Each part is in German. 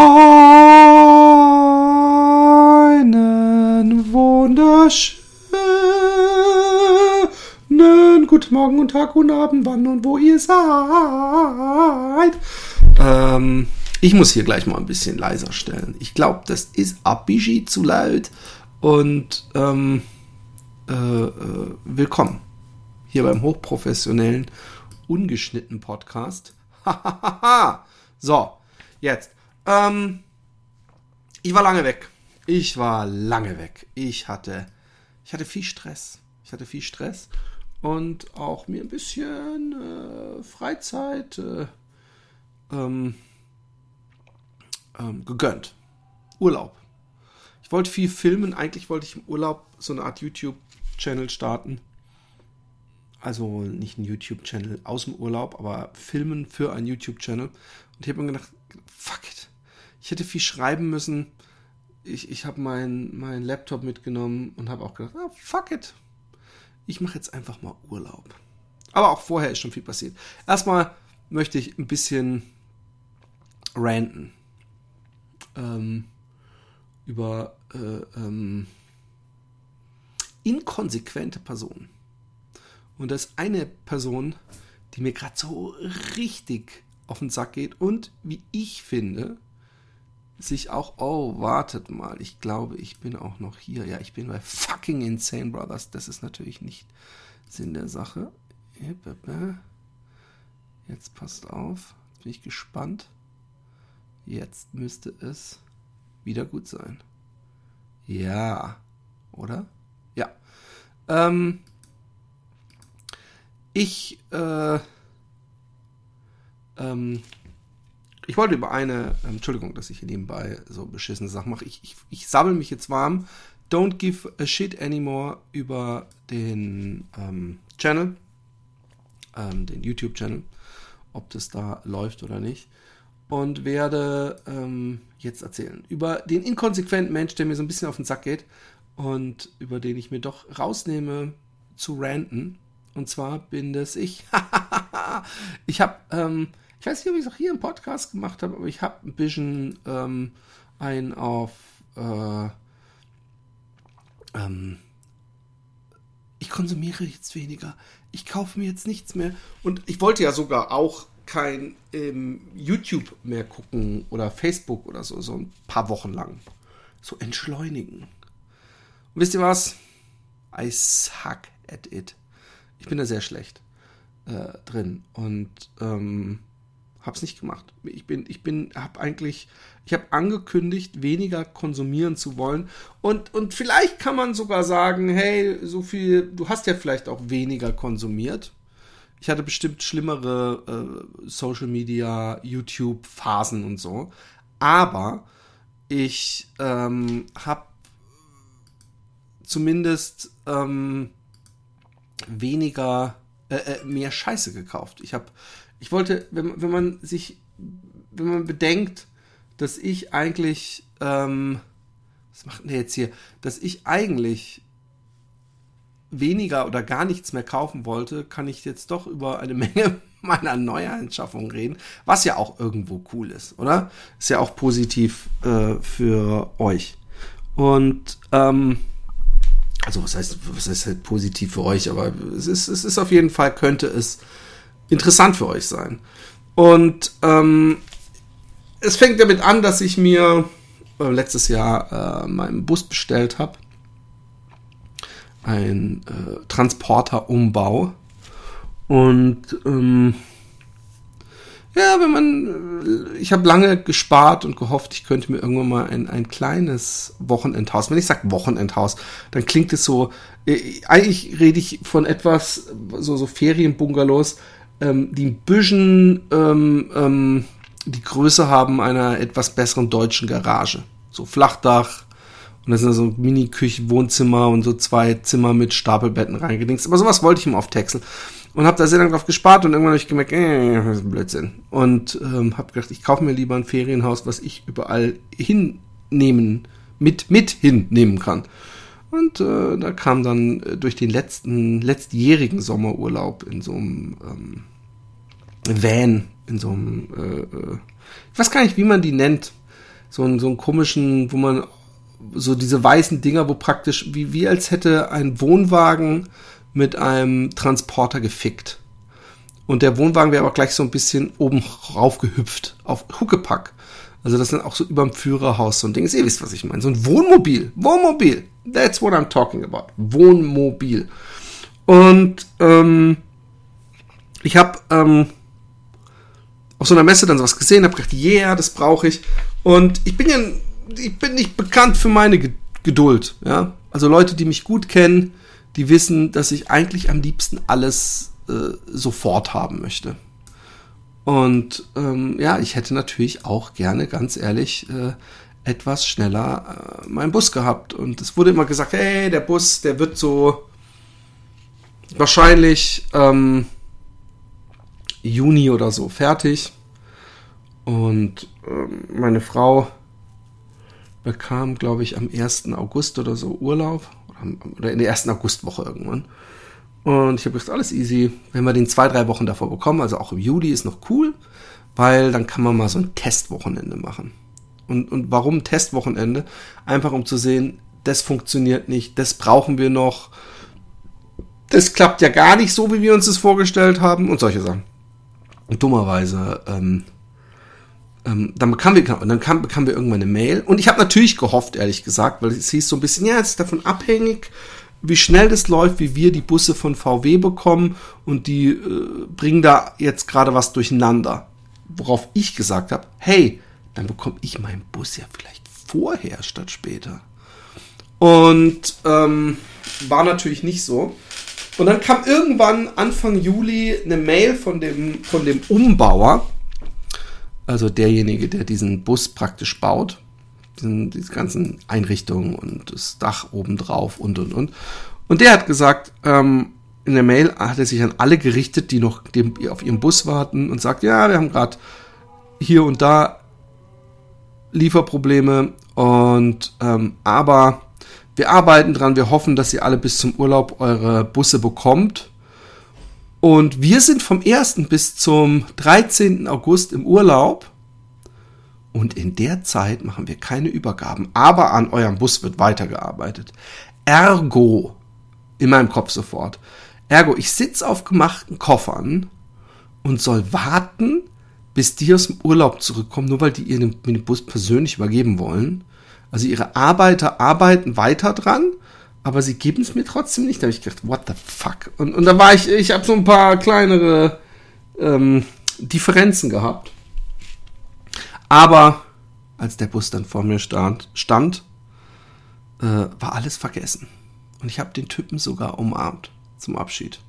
Einen wunderschönen guten Morgen und Tag und Abend, wann und wo ihr seid. Ähm, ich muss hier gleich mal ein bisschen leiser stellen. Ich glaube, das ist bisschen zu laut. Und ähm, äh, äh, willkommen hier beim hochprofessionellen, ungeschnittenen Podcast. so, jetzt. Ähm, ich war lange weg. Ich war lange weg. Ich hatte, ich hatte viel Stress. Ich hatte viel Stress und auch mir ein bisschen äh, Freizeit äh, ähm, ähm, gegönnt. Urlaub. Ich wollte viel filmen. Eigentlich wollte ich im Urlaub so eine Art YouTube-Channel starten. Also nicht ein YouTube-Channel aus dem Urlaub, aber filmen für einen YouTube-Channel. Und ich habe mir gedacht, fuck it. Ich hätte viel schreiben müssen. Ich, ich habe meinen mein Laptop mitgenommen und habe auch gedacht, ah, fuck it. Ich mache jetzt einfach mal Urlaub. Aber auch vorher ist schon viel passiert. Erstmal möchte ich ein bisschen ranten. Ähm, über äh, ähm, inkonsequente Personen. Und das ist eine Person, die mir gerade so richtig auf den Sack geht und wie ich finde, sich auch, oh, wartet mal, ich glaube, ich bin auch noch hier. Ja, ich bin bei fucking Insane Brothers. Das ist natürlich nicht Sinn der Sache. Jetzt passt auf. Jetzt bin ich gespannt. Jetzt müsste es wieder gut sein. Ja. Oder? Ja. Ähm, ich, äh, ähm, ich wollte über eine, ähm, Entschuldigung, dass ich hier nebenbei so beschissene Sachen mache. Ich, ich, ich sammle mich jetzt warm. Don't give a shit anymore über den ähm, Channel, ähm, den YouTube-Channel, ob das da läuft oder nicht. Und werde ähm, jetzt erzählen über den inkonsequenten Mensch, der mir so ein bisschen auf den Sack geht und über den ich mir doch rausnehme zu ranten. Und zwar bin das ich. ich habe ähm, ich weiß nicht, ob ich es auch hier im Podcast gemacht habe, aber ich habe ein bisschen ähm, ein auf äh, ähm, ich konsumiere jetzt weniger, ich kaufe mir jetzt nichts mehr und ich wollte ja sogar auch kein ähm, YouTube mehr gucken oder Facebook oder so, so ein paar Wochen lang. So entschleunigen. Und wisst ihr was? I suck at it. Ich bin da sehr schlecht äh, drin. Und ähm, Hab's nicht gemacht. Ich bin, ich bin, hab eigentlich, ich habe angekündigt, weniger konsumieren zu wollen. Und, und vielleicht kann man sogar sagen, hey, so viel, du hast ja vielleicht auch weniger konsumiert. Ich hatte bestimmt schlimmere äh, Social Media, YouTube Phasen und so. Aber ich ähm, habe zumindest ähm, weniger, äh, äh, mehr Scheiße gekauft. Ich habe ich wollte, wenn, wenn man sich, wenn man bedenkt, dass ich eigentlich, ähm, was macht denn der jetzt hier, dass ich eigentlich weniger oder gar nichts mehr kaufen wollte, kann ich jetzt doch über eine Menge meiner Neuanschaffungen reden, was ja auch irgendwo cool ist, oder? Ist ja auch positiv äh, für euch. Und ähm, also was heißt, was heißt halt positiv für euch, aber es ist, es ist auf jeden Fall, könnte es interessant für euch sein. Und ähm, es fängt damit an, dass ich mir äh, letztes Jahr äh, meinen Bus bestellt habe. Ein äh, Transporterumbau. Und ähm, ja, wenn man, äh, ich habe lange gespart und gehofft, ich könnte mir irgendwann mal ein, ein kleines Wochenendhaus, wenn ich sage Wochenendhaus, dann klingt es so, äh, eigentlich rede ich von etwas, so, so Ferienbungalows, ähm, die ein bisschen ähm, ähm, die Größe haben einer etwas besseren deutschen Garage. So Flachdach und da sind so Mini-Küche, Wohnzimmer und so zwei Zimmer mit Stapelbetten reingedingst. Aber sowas wollte ich ihm auf Texel. Und habe da sehr lange drauf gespart und irgendwann habe ich gemerkt, äh, das ist ein Blödsinn. Und ähm, habe gedacht, ich kaufe mir lieber ein Ferienhaus, was ich überall hinnehmen, mit, mit hinnehmen kann. Und äh, da kam dann äh, durch den letzten, letztjährigen Sommerurlaub in so einem ähm, Van, in so einem, äh, äh, ich weiß gar nicht, wie man die nennt. so einen, so einen komischen, wo man so diese weißen Dinger, wo praktisch, wie, wie als hätte ein Wohnwagen mit einem Transporter gefickt. Und der Wohnwagen wäre auch gleich so ein bisschen oben rauf gehüpft, auf Huckepack. Also das sind auch so überm Führerhaus so ein Ding. Ihr wisst, was ich meine. So ein Wohnmobil. Wohnmobil. That's what I'm talking about. Wohnmobil. Und ähm, ich habe ähm, auf so einer Messe dann sowas gesehen, habe gedacht, yeah, das brauche ich. Und ich bin ja, ich bin nicht bekannt für meine Geduld. Ja, also Leute, die mich gut kennen, die wissen, dass ich eigentlich am liebsten alles äh, sofort haben möchte. Und ähm, ja, ich hätte natürlich auch gerne, ganz ehrlich, äh, etwas schneller äh, meinen Bus gehabt. Und es wurde immer gesagt, hey, der Bus, der wird so wahrscheinlich ähm, Juni oder so fertig. Und ähm, meine Frau bekam, glaube ich, am 1. August oder so Urlaub. Oder in der ersten Augustwoche irgendwann. Und ich habe gesagt, alles easy. Wenn wir den zwei, drei Wochen davor bekommen, also auch im Juli, ist noch cool, weil dann kann man mal so ein Testwochenende machen. Und, und warum Testwochenende? Einfach um zu sehen, das funktioniert nicht, das brauchen wir noch, das klappt ja gar nicht so, wie wir uns das vorgestellt haben und solche Sachen. Und dummerweise, ähm, ähm, dann bekamen wir, dann kam, bekamen wir irgendwann eine Mail. Und ich habe natürlich gehofft, ehrlich gesagt, weil es hieß so ein bisschen, ja, es ist davon abhängig, wie schnell das läuft, wie wir die Busse von VW bekommen und die äh, bringen da jetzt gerade was durcheinander. Worauf ich gesagt habe, hey, dann bekomme ich meinen Bus ja vielleicht vorher statt später. Und ähm, war natürlich nicht so. Und dann kam irgendwann Anfang Juli eine Mail von dem, von dem Umbauer, also derjenige, der diesen Bus praktisch baut diesen, diese ganzen Einrichtungen und das Dach obendrauf und und und. Und der hat gesagt, ähm, in der Mail hat er sich an alle gerichtet, die noch dem, auf ihren Bus warten und sagt, ja, wir haben gerade hier und da Lieferprobleme und ähm, aber wir arbeiten dran, wir hoffen, dass ihr alle bis zum Urlaub eure Busse bekommt. Und wir sind vom 1. bis zum 13. August im Urlaub. Und in der Zeit machen wir keine Übergaben, aber an eurem Bus wird weitergearbeitet. Ergo, in meinem Kopf sofort, ergo, ich sitze auf gemachten Koffern und soll warten, bis die aus dem Urlaub zurückkommen, nur weil die ihren Bus persönlich übergeben wollen. Also ihre Arbeiter arbeiten weiter dran, aber sie geben es mir trotzdem nicht. Da habe ich gedacht, what the fuck? Und, und da war ich, ich habe so ein paar kleinere ähm, Differenzen gehabt. Aber als der Bus dann vor mir stand, stand äh, war alles vergessen. Und ich habe den Typen sogar umarmt zum Abschied.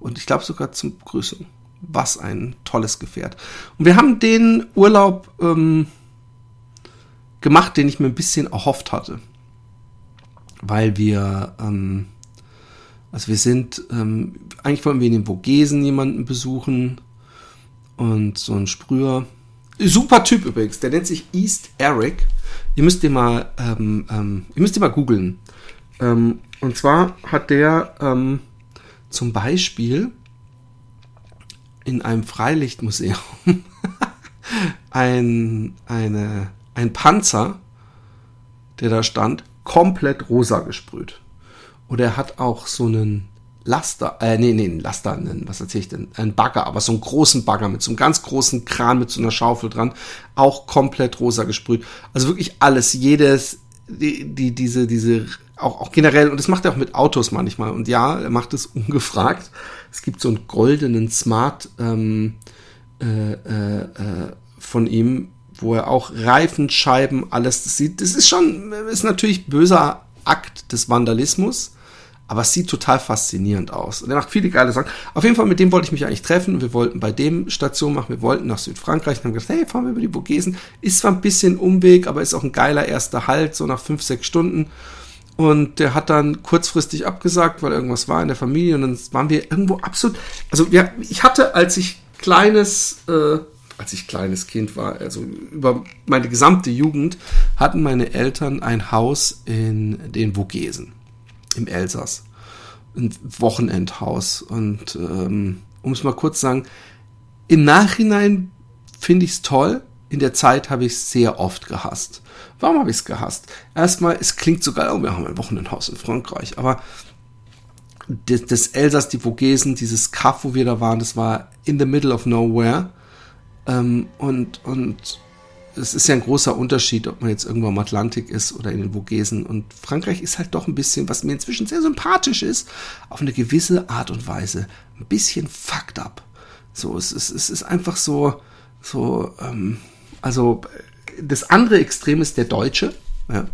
Und ich glaube sogar zum Begrüßung. Was ein tolles Gefährt. Und wir haben den Urlaub ähm, gemacht, den ich mir ein bisschen erhofft hatte. Weil wir, ähm, also wir sind, ähm, eigentlich wollen wir in den Vogesen jemanden besuchen und so ein Sprüher Super Typ übrigens, der nennt sich East Eric. Ihr müsst den mal, ähm, ähm, ihr mal googeln. Ähm, und zwar hat der ähm, zum Beispiel in einem Freilichtmuseum ein, eine, ein Panzer, der da stand, komplett rosa gesprüht. Und er hat auch so einen Laster, äh, nee, nee, ein Laster, einen, was erzähl ich denn? Ein Bagger, aber so einen großen Bagger mit so einem ganz großen Kran mit so einer Schaufel dran, auch komplett rosa gesprüht. Also wirklich alles, jedes, die, die diese, diese, auch, auch generell, und das macht er auch mit Autos manchmal. Und ja, er macht es ungefragt. Es gibt so einen goldenen Smart ähm, äh, äh, äh, von ihm, wo er auch Reifen, Scheiben, alles das sieht. Das ist schon, ist natürlich böser Akt des Vandalismus aber es sieht total faszinierend aus. Und er macht viele geile Sachen. Auf jeden Fall, mit dem wollte ich mich eigentlich treffen. Wir wollten bei dem Station machen. Wir wollten nach Südfrankreich und haben gesagt, hey, fahren wir über die Vogesen. Ist zwar ein bisschen Umweg, aber ist auch ein geiler erster Halt, so nach fünf, sechs Stunden. Und der hat dann kurzfristig abgesagt, weil irgendwas war in der Familie. Und dann waren wir irgendwo absolut. Also, wir, ich hatte, als ich kleines, äh, als ich kleines Kind war, also über meine gesamte Jugend, hatten meine Eltern ein Haus in den Vogesen im Elsass. Ein Wochenendhaus. Und ähm, um es mal kurz zu sagen, im Nachhinein finde ich es toll, in der Zeit habe ich es sehr oft gehasst. Warum habe ich es gehasst? Erstmal, es klingt so geil, oh, wir haben ein Wochenendhaus in Frankreich, aber das, das Elsass, die Vogesen, dieses Kaff, wo wir da waren, das war in the middle of nowhere. Ähm, und, und es ist ja ein großer Unterschied, ob man jetzt irgendwo am Atlantik ist oder in den Vogesen. Und Frankreich ist halt doch ein bisschen, was mir inzwischen sehr sympathisch ist, auf eine gewisse Art und Weise ein bisschen fucked up. So, es ist, es ist einfach so, so, ähm, also das andere Extrem ist der Deutsche. Ja.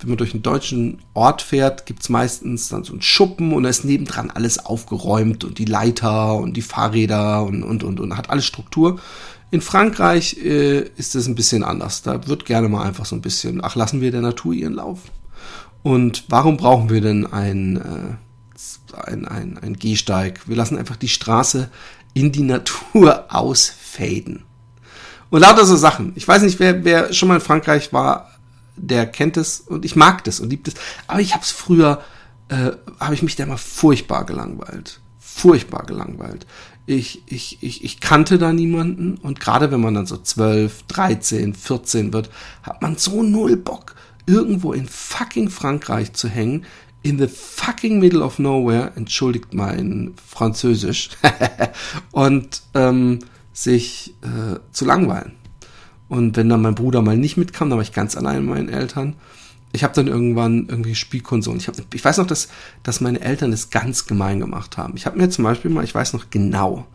Wenn man durch einen deutschen Ort fährt, gibt's meistens dann so einen Schuppen und da ist nebendran alles aufgeräumt und die Leiter und die Fahrräder und, und, und, und hat alles Struktur. In Frankreich äh, ist es ein bisschen anders. Da wird gerne mal einfach so ein bisschen, ach, lassen wir der Natur ihren Lauf. Und warum brauchen wir denn ein, äh, ein, ein, ein Gehsteig? Wir lassen einfach die Straße in die Natur ausfaden. Und lauter so Sachen. Ich weiß nicht, wer, wer schon mal in Frankreich war, der kennt es und ich mag das und liebt es. Aber ich habe es früher, äh, habe ich mich da mal furchtbar gelangweilt. Furchtbar gelangweilt. Ich, ich, ich, ich kannte da niemanden und gerade wenn man dann so 12, 13, 14 wird, hat man so null Bock, irgendwo in fucking Frankreich zu hängen, in the fucking middle of nowhere, entschuldigt mein Französisch, und ähm, sich äh, zu langweilen. Und wenn dann mein Bruder mal nicht mitkam, dann war ich ganz allein mit meinen Eltern. Ich habe dann irgendwann irgendwie Spielkonsolen. Ich, hab, ich weiß noch, dass, dass meine Eltern das ganz gemein gemacht haben. Ich habe mir zum Beispiel mal, ich weiß noch genau,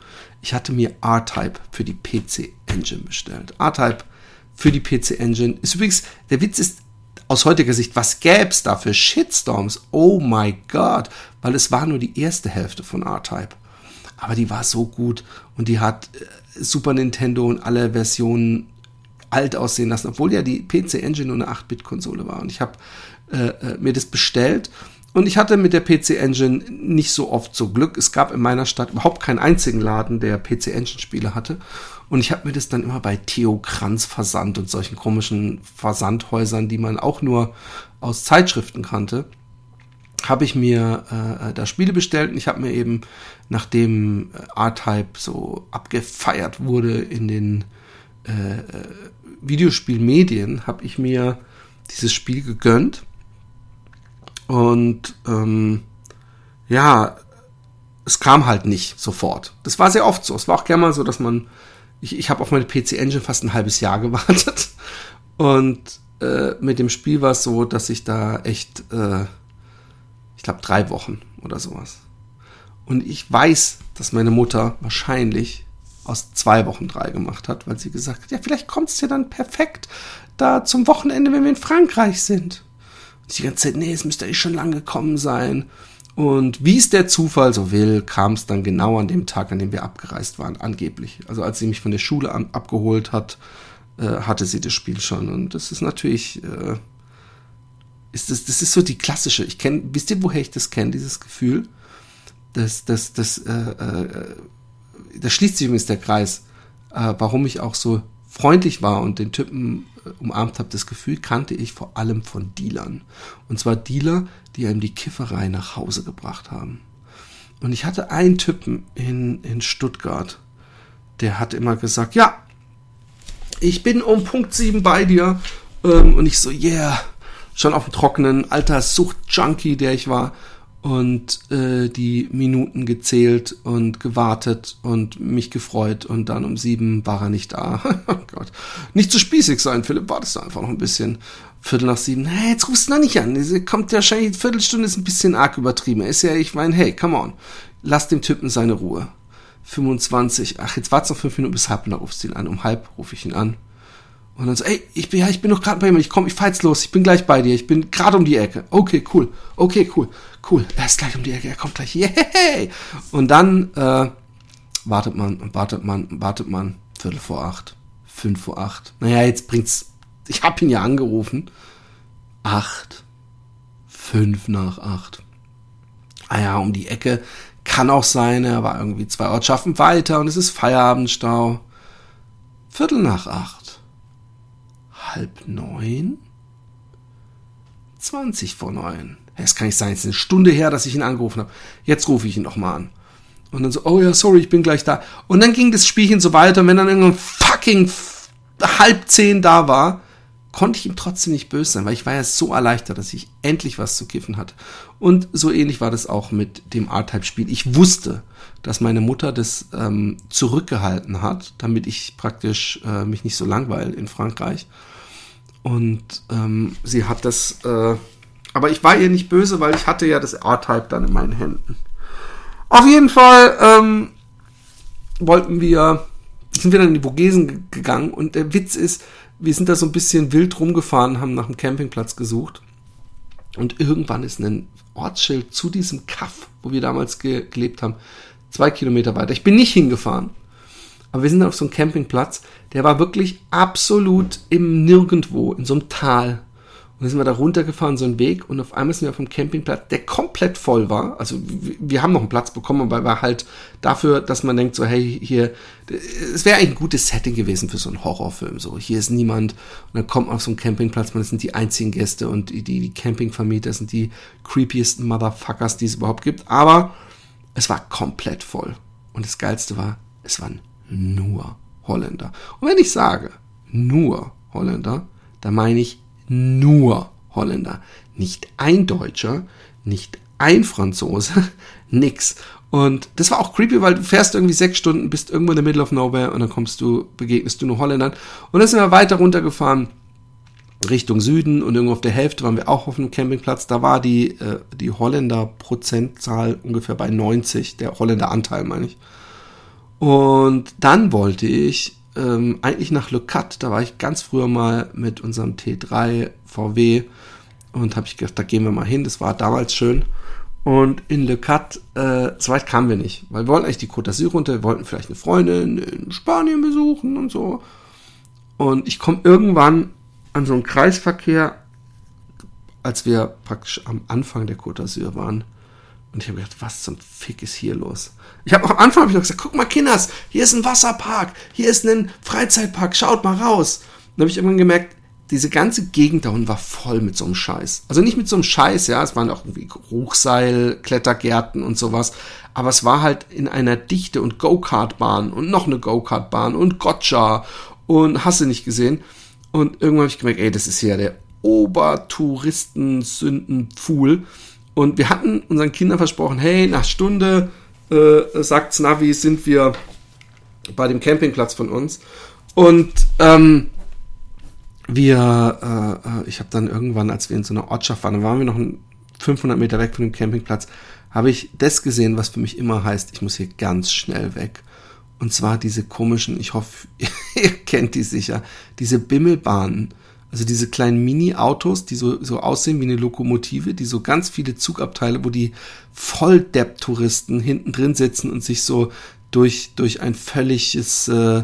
ich hatte mir R-Type für die PC Engine bestellt. R-Type für die PC Engine ist übrigens, der Witz ist aus heutiger Sicht, was gäb's da für Shitstorms? Oh my God, weil es war nur die erste Hälfte von R-Type. Aber die war so gut und die hat äh, Super Nintendo und alle Versionen alt aussehen lassen, obwohl ja die PC Engine nur eine 8-Bit-Konsole war. Und ich habe äh, äh, mir das bestellt und ich hatte mit der PC Engine nicht so oft so Glück. Es gab in meiner Stadt überhaupt keinen einzigen Laden, der PC Engine Spiele hatte. Und ich habe mir das dann immer bei Theo Kranz Versand und solchen komischen Versandhäusern, die man auch nur aus Zeitschriften kannte, habe ich mir äh da Spiele bestellt und ich habe mir eben, nachdem äh, R-Type so abgefeiert wurde in den äh, äh Videospielmedien habe ich mir dieses Spiel gegönnt. Und ähm, ja, es kam halt nicht sofort. Das war sehr oft so. Es war auch gerne mal so, dass man. Ich, ich habe auf meine PC Engine fast ein halbes Jahr gewartet. Und äh, mit dem Spiel war es so, dass ich da echt, äh, ich glaube, drei Wochen oder sowas. Und ich weiß, dass meine Mutter wahrscheinlich aus zwei Wochen drei gemacht hat, weil sie gesagt hat, ja, vielleicht kommt es ja dann perfekt da zum Wochenende, wenn wir in Frankreich sind. Und die ganze Zeit, nee, es müsste eigentlich schon lang gekommen sein. Und wie es der Zufall so will, kam es dann genau an dem Tag, an dem wir abgereist waren, angeblich. Also als sie mich von der Schule an, abgeholt hat, äh, hatte sie das Spiel schon. Und das ist natürlich, äh, ist das, das ist so die klassische. Ich kenne, wisst ihr, woher ich das kenne, dieses Gefühl? Das, das, das, äh, äh, da schließt sich übrigens der Kreis, äh, warum ich auch so freundlich war und den Typen äh, umarmt habe. Das Gefühl kannte ich vor allem von Dealern. Und zwar Dealer, die einem die Kifferei nach Hause gebracht haben. Und ich hatte einen Typen in, in Stuttgart, der hat immer gesagt, ja, ich bin um Punkt 7 bei dir. Ähm, und ich so, yeah, schon auf dem Trockenen, alter Sucht-Junkie, der ich war und äh, die Minuten gezählt und gewartet und mich gefreut und dann um sieben war er nicht da. oh Gott. Nicht zu spießig sein, Philipp, wartest du einfach noch ein bisschen. Viertel nach sieben, hey, jetzt rufst du noch nicht an. Kommt wahrscheinlich, eine Viertelstunde ist ein bisschen arg übertrieben. Ist ja, ich meine, hey, come on. Lass dem Typen seine Ruhe. 25, ach, jetzt wart's noch fünf Minuten bis halb, dann rufst du ihn an. Um halb rufe ich ihn an. Und dann so, ey, ich bin ja, ich bin doch gerade bei ihm, ich komm, ich fahr jetzt los, ich bin gleich bei dir, ich bin gerade um die Ecke. Okay, cool, okay, cool, cool, er ist gleich um die Ecke, er kommt gleich, yay! Und dann äh, wartet man wartet man wartet man, Viertel vor acht, fünf vor acht. Naja, jetzt bringt's, ich hab ihn ja angerufen. Acht, fünf nach acht. Ah ja, um die Ecke kann auch sein, er war irgendwie zwei Ortschaften weiter und es ist Feierabendstau. Viertel nach acht halb neun? Zwanzig vor neun. Es kann nicht sein, es ist eine Stunde her, dass ich ihn angerufen habe. Jetzt rufe ich ihn nochmal an. Und dann so, oh ja, sorry, ich bin gleich da. Und dann ging das Spielchen so weiter, und wenn dann irgendein fucking halb zehn da war, konnte ich ihm trotzdem nicht böse sein, weil ich war ja so erleichtert, dass ich endlich was zu kiffen hatte. Und so ähnlich war das auch mit dem R-Type-Spiel. Ich wusste, dass meine Mutter das ähm, zurückgehalten hat, damit ich praktisch äh, mich nicht so langweile in Frankreich. Und ähm, sie hat das, äh, aber ich war ihr nicht böse, weil ich hatte ja das R-Type dann in meinen Händen. Auf jeden Fall ähm, wollten wir, sind wir dann in die Vogesen gegangen und der Witz ist, wir sind da so ein bisschen wild rumgefahren, haben nach einem Campingplatz gesucht. Und irgendwann ist ein Ortsschild zu diesem Kaff, wo wir damals ge gelebt haben, zwei Kilometer weiter. Ich bin nicht hingefahren, aber wir sind dann auf so einem Campingplatz, der war wirklich absolut im Nirgendwo, in so einem Tal. Und dann sind wir da runtergefahren, so einen Weg, und auf einmal sind wir auf einem Campingplatz, der komplett voll war. Also wir haben noch einen Platz bekommen, aber war halt dafür, dass man denkt, so, hey, hier, es wäre ein gutes Setting gewesen für so einen Horrorfilm. So, hier ist niemand, und dann kommt man auf so einen Campingplatz, man sind die einzigen Gäste und die, die Campingvermieter sind die creepiesten Motherfuckers, die es überhaupt gibt. Aber es war komplett voll. Und das Geilste war, es waren nur Holländer. Und wenn ich sage, nur Holländer, dann meine ich nur Holländer. Nicht ein Deutscher, nicht ein Franzose, nix. Und das war auch creepy, weil du fährst irgendwie sechs Stunden, bist irgendwo in the middle of nowhere und dann kommst du, begegnest du nur Holländern. Und dann sind wir weiter runtergefahren Richtung Süden und irgendwo auf der Hälfte waren wir auch auf einem Campingplatz. Da war die, äh, die Holländer Prozentzahl ungefähr bei 90, der Holländer Anteil meine ich. Und dann wollte ich ähm, eigentlich nach Le Cat, da war ich ganz früher mal mit unserem T3 VW und habe ich gedacht, da gehen wir mal hin, das war damals schön. Und in Le Cat, äh, so weit kamen wir nicht, weil wir wollten eigentlich die Côte d'Azur runter, wir wollten vielleicht eine Freundin in Spanien besuchen und so. Und ich komme irgendwann an so einen Kreisverkehr, als wir praktisch am Anfang der Côte d'Azur waren. Und ich habe gedacht, was zum Fick ist hier los? Ich habe am Anfang hab ich noch gesagt, guck mal, Kinders, hier ist ein Wasserpark, hier ist ein Freizeitpark, schaut mal raus. dann habe ich irgendwann gemerkt, diese ganze Gegend da unten war voll mit so einem Scheiß. Also nicht mit so einem Scheiß, ja, es waren auch irgendwie Hochseil, Klettergärten und sowas, aber es war halt in einer Dichte und Go-Kart-Bahn und noch eine Go-Kart-Bahn und Gotcha und hast du nicht gesehen. Und irgendwann habe ich gemerkt, ey, das ist ja der Obertouristen-Sündenpfuhl. Und wir hatten unseren Kindern versprochen, hey, nach Stunde, äh, sagt Navi, sind wir bei dem Campingplatz von uns. Und ähm, wir, äh, äh ich habe dann irgendwann, als wir in so einer Ortschaft waren, dann waren wir noch 500 Meter weg von dem Campingplatz, habe ich das gesehen, was für mich immer heißt, ich muss hier ganz schnell weg. Und zwar diese komischen, ich hoffe, ihr kennt die sicher, diese Bimmelbahnen also diese kleinen Mini-Autos, die so, so aussehen wie eine Lokomotive, die so ganz viele Zugabteile, wo die Volldepp-Touristen hinten drin sitzen und sich so durch, durch ein völliges äh,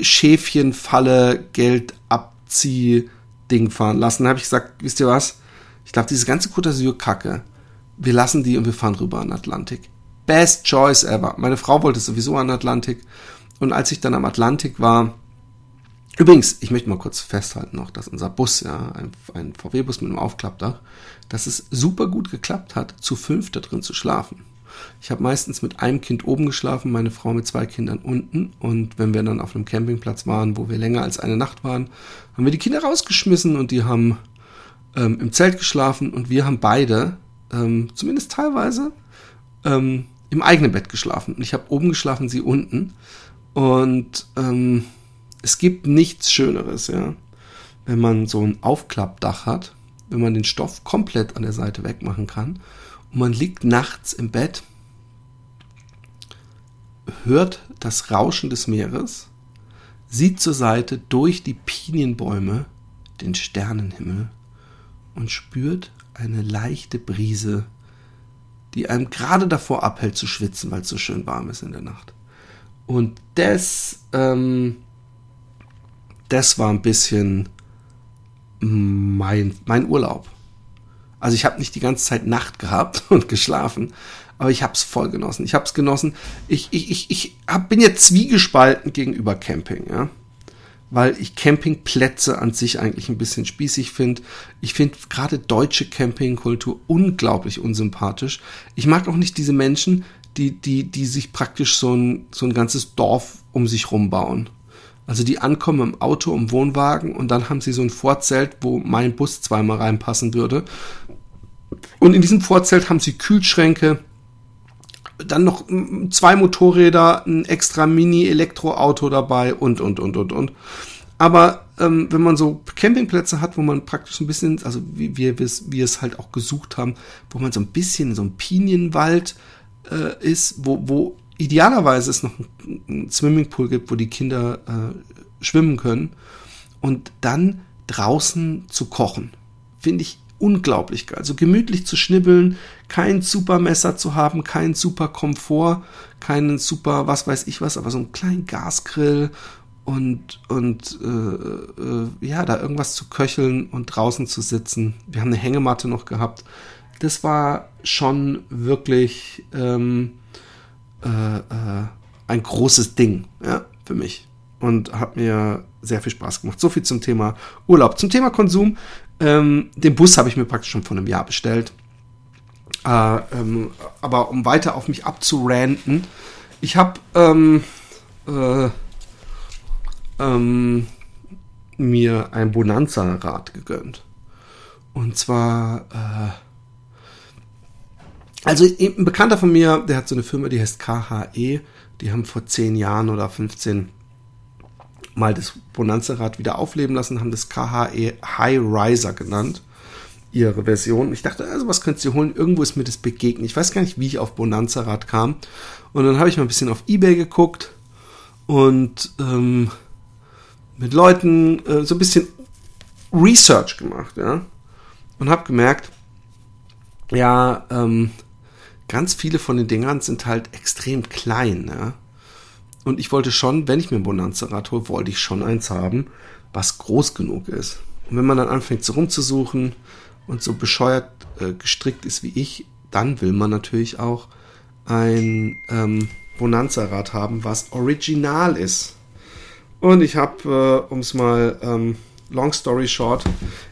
Schäfchenfalle Geld abzieh Ding fahren lassen. Da habe ich gesagt, wisst ihr was? Ich glaube, diese ganze Côte d'Azur Kacke, wir lassen die und wir fahren rüber an den Atlantik. Best choice ever. Meine Frau wollte sowieso an den Atlantik. Und als ich dann am Atlantik war, Übrigens, ich möchte mal kurz festhalten noch, dass unser Bus, ja, ein, ein VW-Bus mit einem Aufklappdach, dass es super gut geklappt hat, zu fünf da drin zu schlafen. Ich habe meistens mit einem Kind oben geschlafen, meine Frau mit zwei Kindern unten. Und wenn wir dann auf einem Campingplatz waren, wo wir länger als eine Nacht waren, haben wir die Kinder rausgeschmissen und die haben ähm, im Zelt geschlafen und wir haben beide, ähm, zumindest teilweise, ähm, im eigenen Bett geschlafen. Und ich habe oben geschlafen, sie unten. Und ähm, es gibt nichts Schöneres, ja, wenn man so ein Aufklappdach hat, wenn man den Stoff komplett an der Seite wegmachen kann und man liegt nachts im Bett, hört das Rauschen des Meeres, sieht zur Seite durch die Pinienbäume den Sternenhimmel und spürt eine leichte Brise, die einem gerade davor abhält zu schwitzen, weil es so schön warm ist in der Nacht. Und das ähm, das war ein bisschen mein, mein Urlaub. Also ich habe nicht die ganze Zeit Nacht gehabt und geschlafen, aber ich habe es voll genossen. Ich habe es genossen. Ich, ich, ich, ich hab, bin jetzt zwiegespalten gegenüber Camping, ja. Weil ich Campingplätze an sich eigentlich ein bisschen spießig finde. Ich finde gerade deutsche Campingkultur unglaublich unsympathisch. Ich mag auch nicht diese Menschen, die, die, die sich praktisch so ein, so ein ganzes Dorf um sich rumbauen Also die ankommen im Auto, im Wohnwagen und dann haben sie so ein Vorzelt, wo mein Bus zweimal reinpassen würde. Und in diesem Vorzelt haben sie Kühlschränke, dann noch zwei Motorräder, ein extra Mini-Elektroauto dabei und, und, und, und, und. Aber ähm, wenn man so Campingplätze hat, wo man praktisch ein bisschen, also wie wir wie es halt auch gesucht haben, wo man so ein bisschen so einem Pinienwald äh, ist, wo, wo idealerweise es noch einen Swimmingpool gibt, wo die Kinder äh, schwimmen können und dann draußen zu kochen, finde ich unglaublich geil. Also gemütlich zu schnibbeln, kein super Messer zu haben, kein super Komfort, keinen super was weiß ich was, aber so einen kleinen Gasgrill und, und äh, äh, ja, da irgendwas zu köcheln und draußen zu sitzen. Wir haben eine Hängematte noch gehabt. Das war schon wirklich ähm, äh, äh, ein großes Ding ja, für mich und hat mir sehr viel Spaß gemacht. So viel zum Thema Urlaub. Zum Thema Konsum. Ähm, den Bus habe ich mir praktisch schon vor einem Jahr bestellt. Äh, ähm, aber um weiter auf mich abzuranten, ich habe ähm, äh, ähm, mir ein Bonanza-Rad gegönnt. Und zwar, äh, also ein Bekannter von mir, der hat so eine Firma, die heißt KHE. Die haben vor 10 Jahren oder 15 mal das Bonanza-Rad wieder aufleben lassen, haben das KHE High Riser genannt. Ihre Version. Ich dachte, also was könnt ihr holen? Irgendwo ist mir das begegnet. Ich weiß gar nicht, wie ich auf Bonanza-Rad kam. Und dann habe ich mal ein bisschen auf Ebay geguckt und ähm, mit Leuten äh, so ein bisschen Research gemacht, ja. Und habe gemerkt, ja, ähm, ganz viele von den Dingern sind halt extrem klein, ja. Und ich wollte schon, wenn ich mir ein Bonanza-Rad hole, wollte ich schon eins haben, was groß genug ist. Und wenn man dann anfängt, so rumzusuchen und so bescheuert äh, gestrickt ist wie ich, dann will man natürlich auch ein ähm, Bonanza-Rad haben, was original ist. Und ich habe, äh, um es mal, ähm, long story short,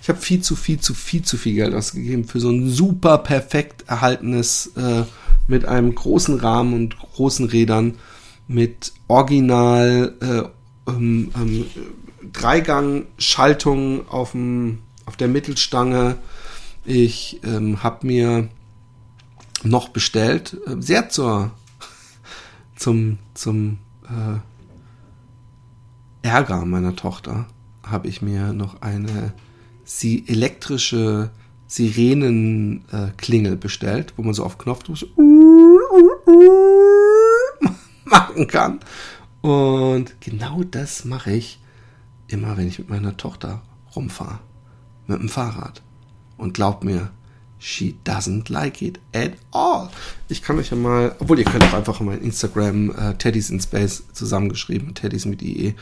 ich habe viel zu viel zu viel zu viel Geld ausgegeben für so ein super perfekt erhaltenes äh, mit einem großen Rahmen und großen Rädern mit Original äh, ähm, ähm, Dreigang-Schaltung auf, auf der Mittelstange. Ich ähm, habe mir noch bestellt, äh, sehr zur, zum, zum äh, Ärger meiner Tochter habe ich mir noch eine sie elektrische Sirenenklingel äh, bestellt, wo man so auf Knopfdruck machen kann. Und genau das mache ich immer, wenn ich mit meiner Tochter rumfahre. Mit dem Fahrrad. Und glaubt mir, she doesn't like it at all. Ich kann euch ja mal, obwohl ihr könnt auch einfach mal Instagram äh, Teddy's in Space zusammengeschrieben, Teddy's mit IE,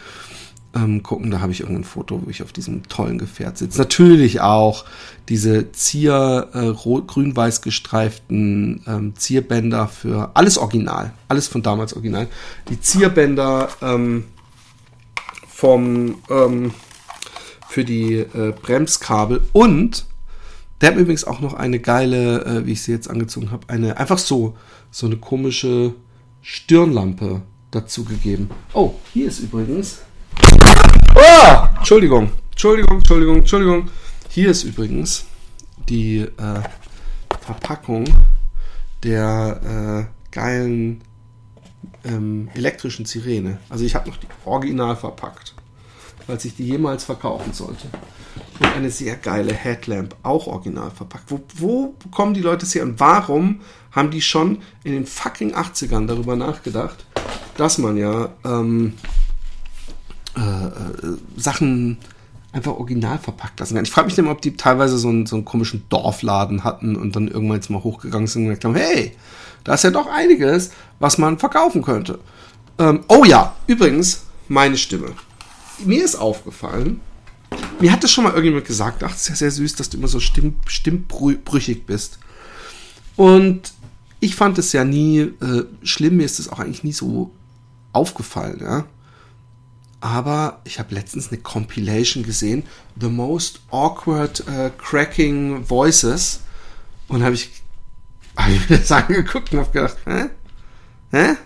ähm, gucken. Da habe ich irgendein Foto, wo ich auf diesem tollen Gefährt sitze. Natürlich auch diese Zier, äh, grün-weiß gestreiften ähm, Zierbänder für alles original. Alles von damals original. Die Zierbänder ähm, vom, ähm, für die äh, Bremskabel und der hat übrigens auch noch eine geile, äh, wie ich sie jetzt angezogen habe, eine einfach so, so eine komische Stirnlampe dazu gegeben. Oh, hier ist übrigens. Oh! Entschuldigung, Entschuldigung, Entschuldigung, Entschuldigung. Hier ist übrigens die äh, Verpackung der äh, geilen ähm, elektrischen Sirene. Also ich habe noch die original verpackt, falls ich die jemals verkaufen sollte. Und eine sehr geile Headlamp, auch original verpackt. Wo, wo bekommen die Leute es her und warum haben die schon in den fucking 80ern darüber nachgedacht, dass man ja ähm, äh, äh, Sachen einfach original verpackt lassen kann. Ich frage mich immer, ob die teilweise so einen, so einen komischen Dorfladen hatten und dann irgendwann jetzt mal hochgegangen sind und gesagt haben, hey, da ist ja doch einiges, was man verkaufen könnte. Ähm, oh ja, übrigens, meine Stimme. Mir ist aufgefallen, mir hat das schon mal irgendjemand gesagt, ach, ist ja sehr süß, dass du immer so stimm, stimmbrüchig bist. Und ich fand es ja nie äh, schlimm, mir ist es auch eigentlich nie so aufgefallen, ja. Aber ich habe letztens eine Compilation gesehen, The Most Awkward uh, Cracking Voices. Und habe ich, hab ich mir das angeguckt und habe gedacht, hä? Hä?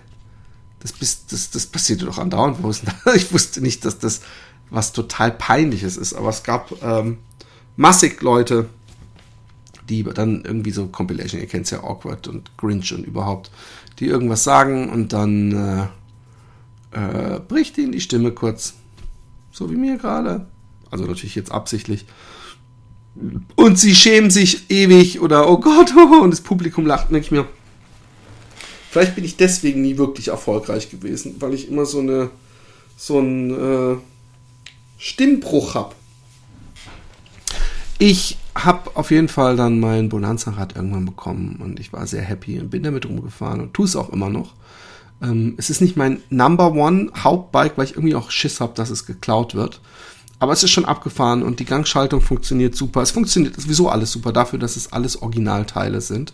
Das, bist, das, das passierte doch andauernd. Ich wusste nicht, dass das was total peinliches ist, aber es gab ähm, massig Leute, die dann irgendwie so Compilation, ihr kennt es ja, Awkward und Grinch und überhaupt, die irgendwas sagen und dann äh, äh, bricht ihnen die Stimme kurz. So wie mir gerade. Also natürlich jetzt absichtlich. Und sie schämen sich ewig oder oh Gott, oh, und das Publikum lacht, denke ich mir. Vielleicht bin ich deswegen nie wirklich erfolgreich gewesen, weil ich immer so eine so einen äh, Stimmbruch habe. Ich habe auf jeden Fall dann mein Bonanza-Rad irgendwann bekommen und ich war sehr happy und bin damit rumgefahren und tue es auch immer noch. Ähm, es ist nicht mein Number One Hauptbike, weil ich irgendwie auch Schiss habe, dass es geklaut wird. Aber es ist schon abgefahren und die Gangschaltung funktioniert super. Es funktioniert sowieso alles super dafür, dass es alles Originalteile sind.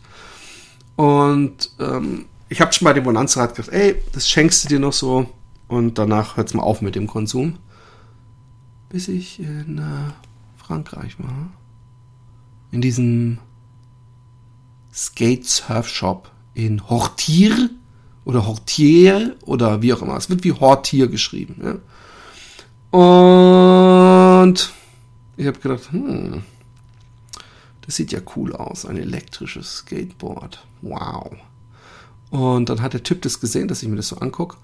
Und ähm, ich habe schon bei dem Bonanza-Rad gedacht, ey, das schenkst du dir noch so und danach hört es mal auf mit dem Konsum. Bis ich in äh, Frankreich war. In diesem Skate Surf Shop in Hortier oder Hortier oder wie auch immer. Es wird wie Hortier geschrieben. Ja? Und ich habe gedacht, hm, das sieht ja cool aus, ein elektrisches Skateboard. Wow. Und dann hat der Typ das gesehen, dass ich mir das so angucke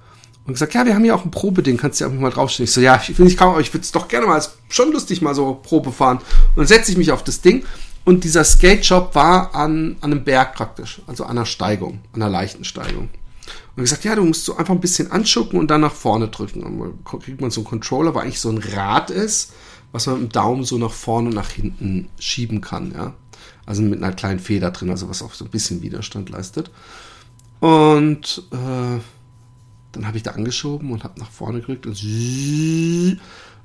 und gesagt, ja, wir haben hier auch ein Probeding, kannst du ja auch mal draufstehen. Ich so, ja, ich will nicht kaum, aber ich würde es doch gerne mal, ist schon lustig mal so Probe fahren. Und dann setze ich mich auf das Ding und dieser Skate Shop war an, an einem Berg praktisch, also an einer Steigung, an einer leichten Steigung. Und gesagt, ja, du musst so einfach ein bisschen anschucken und dann nach vorne drücken. Und dann kriegt man so einen Controller, weil eigentlich so ein Rad ist, was man mit dem Daumen so nach vorne und nach hinten schieben kann, ja. Also mit einer kleinen Feder drin, also was auch so ein bisschen Widerstand leistet. Und äh, dann habe ich da angeschoben und habe nach vorne gerückt und, und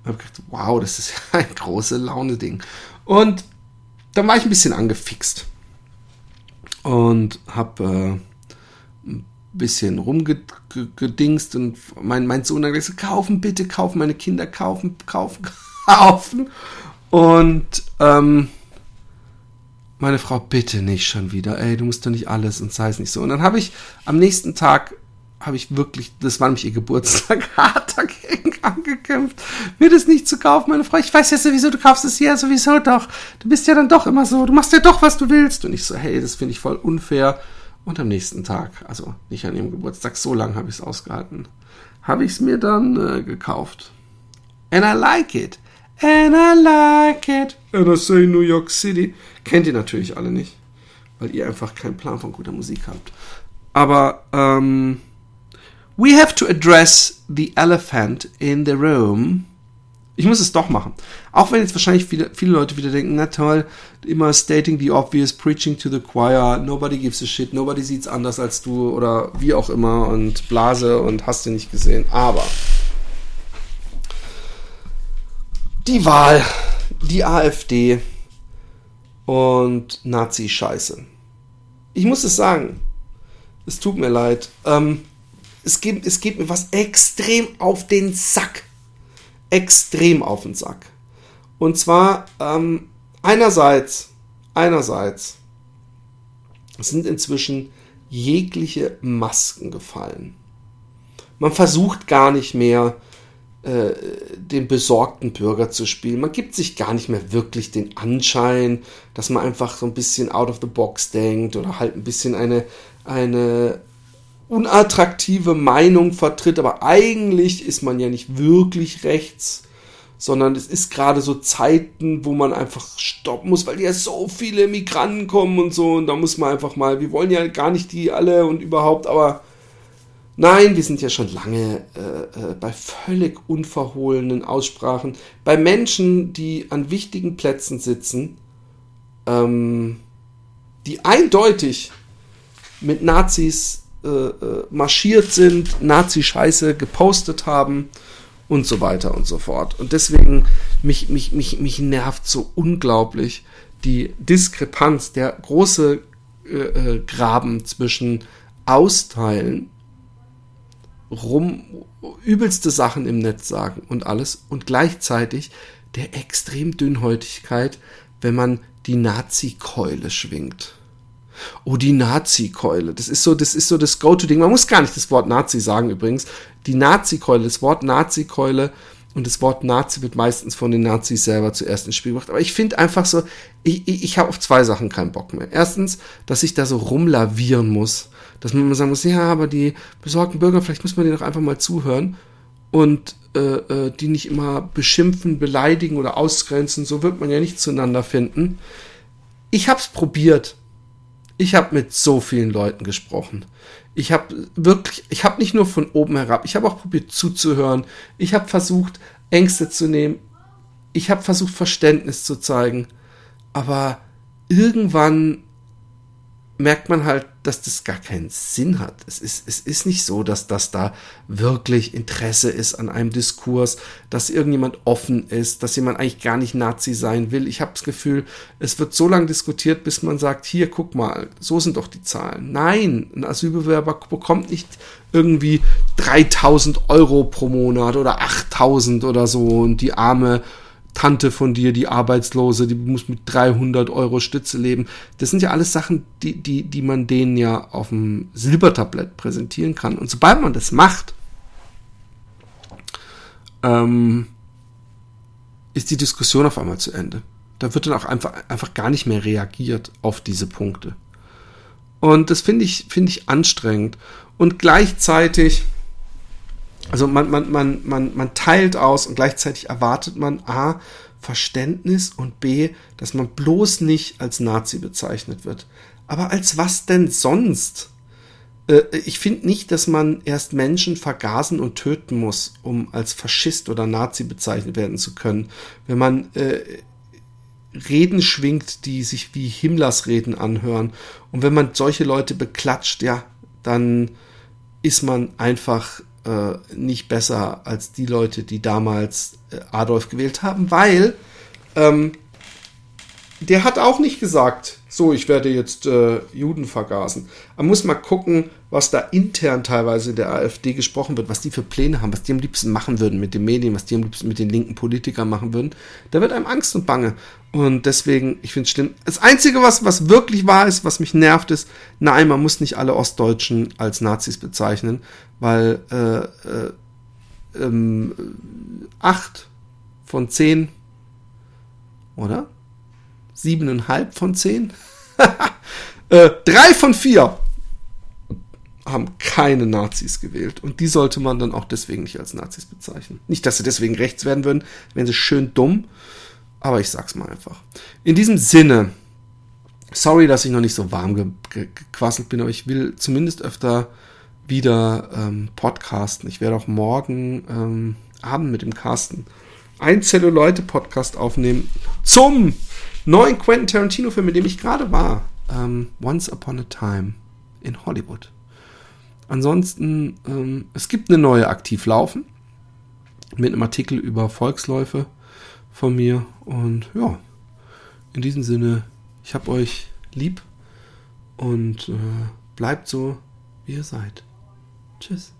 habe gedacht, wow, das ist ja ein große Laune-Ding. Und dann war ich ein bisschen angefixt und habe äh, ein bisschen rumgedingst und mein, mein Sohn hat gesagt, kaufen, bitte kaufen, meine Kinder kaufen, kaufen, kaufen. Und ähm, meine Frau, bitte nicht schon wieder, ey, du musst doch nicht alles und sei es nicht so. Und dann habe ich am nächsten Tag habe ich wirklich, das war nämlich ihr Geburtstag, hart dagegen angekämpft, mir das nicht zu kaufen, meine Frau. Ich weiß ja sowieso, du kaufst es ja sowieso doch. Du bist ja dann doch immer so, du machst ja doch, was du willst. Und ich so, hey, das finde ich voll unfair. Und am nächsten Tag, also nicht an ihrem Geburtstag, so lange habe ich es ausgehalten, habe ich es mir dann äh, gekauft. And I like it. And I like it. And I say New York City. Kennt ihr natürlich alle nicht, weil ihr einfach keinen Plan von guter Musik habt. Aber, ähm, We have to address the elephant in the room. Ich muss es doch machen. Auch wenn jetzt wahrscheinlich viele, viele Leute wieder denken, na toll, immer stating the obvious, preaching to the choir, nobody gives a shit, nobody sieht's anders als du oder wie auch immer und Blase und hast du nicht gesehen. Aber die Wahl, die AfD und Nazi-Scheiße. Ich muss es sagen. Es tut mir leid. Ähm, es geht, es geht mir was extrem auf den Sack. Extrem auf den Sack. Und zwar ähm, einerseits, einerseits sind inzwischen jegliche Masken gefallen. Man versucht gar nicht mehr äh, den besorgten Bürger zu spielen. Man gibt sich gar nicht mehr wirklich den Anschein, dass man einfach so ein bisschen out of the box denkt oder halt ein bisschen eine, eine unattraktive Meinung vertritt, aber eigentlich ist man ja nicht wirklich rechts, sondern es ist gerade so Zeiten, wo man einfach stoppen muss, weil ja so viele Migranten kommen und so und da muss man einfach mal, wir wollen ja gar nicht die alle und überhaupt, aber nein, wir sind ja schon lange äh, äh, bei völlig unverhohlenen Aussprachen, bei Menschen, die an wichtigen Plätzen sitzen, ähm, die eindeutig mit Nazis äh, äh, marschiert sind, Nazi-Scheiße gepostet haben und so weiter und so fort. Und deswegen, mich, mich, mich, mich nervt so unglaublich die Diskrepanz, der große äh, äh, Graben zwischen Austeilen, rum, übelste Sachen im Netz sagen und alles und gleichzeitig der extrem Dünnhäutigkeit, wenn man die Nazi-Keule schwingt. Oh, die Nazi-Keule. Das ist so, das ist so das Go-To-Ding. Man muss gar nicht das Wort Nazi sagen übrigens. Die Nazi-Keule, das Wort Nazi-Keule und das Wort Nazi wird meistens von den Nazis selber zuerst ins Spiel gebracht. Aber ich finde einfach so, ich, ich, ich habe auf zwei Sachen keinen Bock mehr. Erstens, dass ich da so rumlavieren muss. Dass man immer sagen muss, ja, aber die besorgten Bürger, vielleicht muss man denen doch einfach mal zuhören und äh, äh, die nicht immer beschimpfen, beleidigen oder ausgrenzen. So wird man ja nicht zueinander finden. Ich habe es probiert. Ich habe mit so vielen Leuten gesprochen. Ich habe wirklich, ich habe nicht nur von oben herab, ich habe auch probiert zuzuhören. Ich habe versucht, Ängste zu nehmen. Ich habe versucht, Verständnis zu zeigen. Aber irgendwann merkt man halt, dass das gar keinen Sinn hat. Es ist, es ist nicht so, dass das da wirklich Interesse ist an einem Diskurs, dass irgendjemand offen ist, dass jemand eigentlich gar nicht Nazi sein will. Ich habe das Gefühl, es wird so lange diskutiert, bis man sagt, hier, guck mal, so sind doch die Zahlen. Nein, ein Asylbewerber bekommt nicht irgendwie 3000 Euro pro Monat oder 8000 oder so und die arme Tante von dir, die Arbeitslose, die muss mit 300 Euro Stütze leben. Das sind ja alles Sachen, die, die, die man denen ja auf dem Silbertablett präsentieren kann. Und sobald man das macht, ähm, ist die Diskussion auf einmal zu Ende. Da wird dann auch einfach, einfach gar nicht mehr reagiert auf diese Punkte. Und das finde ich, finde ich anstrengend. Und gleichzeitig, also man, man, man, man, man teilt aus und gleichzeitig erwartet man A, Verständnis und B, dass man bloß nicht als Nazi bezeichnet wird. Aber als was denn sonst? Äh, ich finde nicht, dass man erst Menschen vergasen und töten muss, um als Faschist oder Nazi bezeichnet werden zu können. Wenn man äh, Reden schwingt, die sich wie Himmlers Reden anhören. Und wenn man solche Leute beklatscht, ja, dann ist man einfach äh, nicht besser als die Leute, die damals äh, Adolf gewählt haben, weil ähm, der hat auch nicht gesagt, so, ich werde jetzt äh, Juden vergasen. Man muss mal gucken, was da intern teilweise in der AfD gesprochen wird, was die für Pläne haben, was die am liebsten machen würden mit den Medien, was die am liebsten mit den linken Politikern machen würden. Da wird einem Angst und Bange. Und deswegen, ich finde es schlimm. Das Einzige, was, was wirklich wahr ist, was mich nervt, ist, nein, man muss nicht alle Ostdeutschen als Nazis bezeichnen, weil äh, äh, ähm, acht von zehn, oder? Siebeneinhalb von zehn? äh, drei von vier haben keine Nazis gewählt. Und die sollte man dann auch deswegen nicht als Nazis bezeichnen. Nicht, dass sie deswegen rechts werden würden, wären sie schön dumm. Aber ich sag's mal einfach. In diesem Sinne, sorry, dass ich noch nicht so warm ge ge gequasselt bin, aber ich will zumindest öfter wieder ähm, podcasten. Ich werde auch morgen ähm, Abend mit dem Carsten ein Zelluleute-Podcast aufnehmen zum neuen Quentin Tarantino-Film, mit dem ich gerade war. Ähm, Once Upon a Time in Hollywood. Ansonsten, ähm, es gibt eine neue aktiv laufen mit einem Artikel über Volksläufe von mir. Und ja, in diesem Sinne, ich hab euch lieb und äh, bleibt so, wie ihr seid. Tschüss.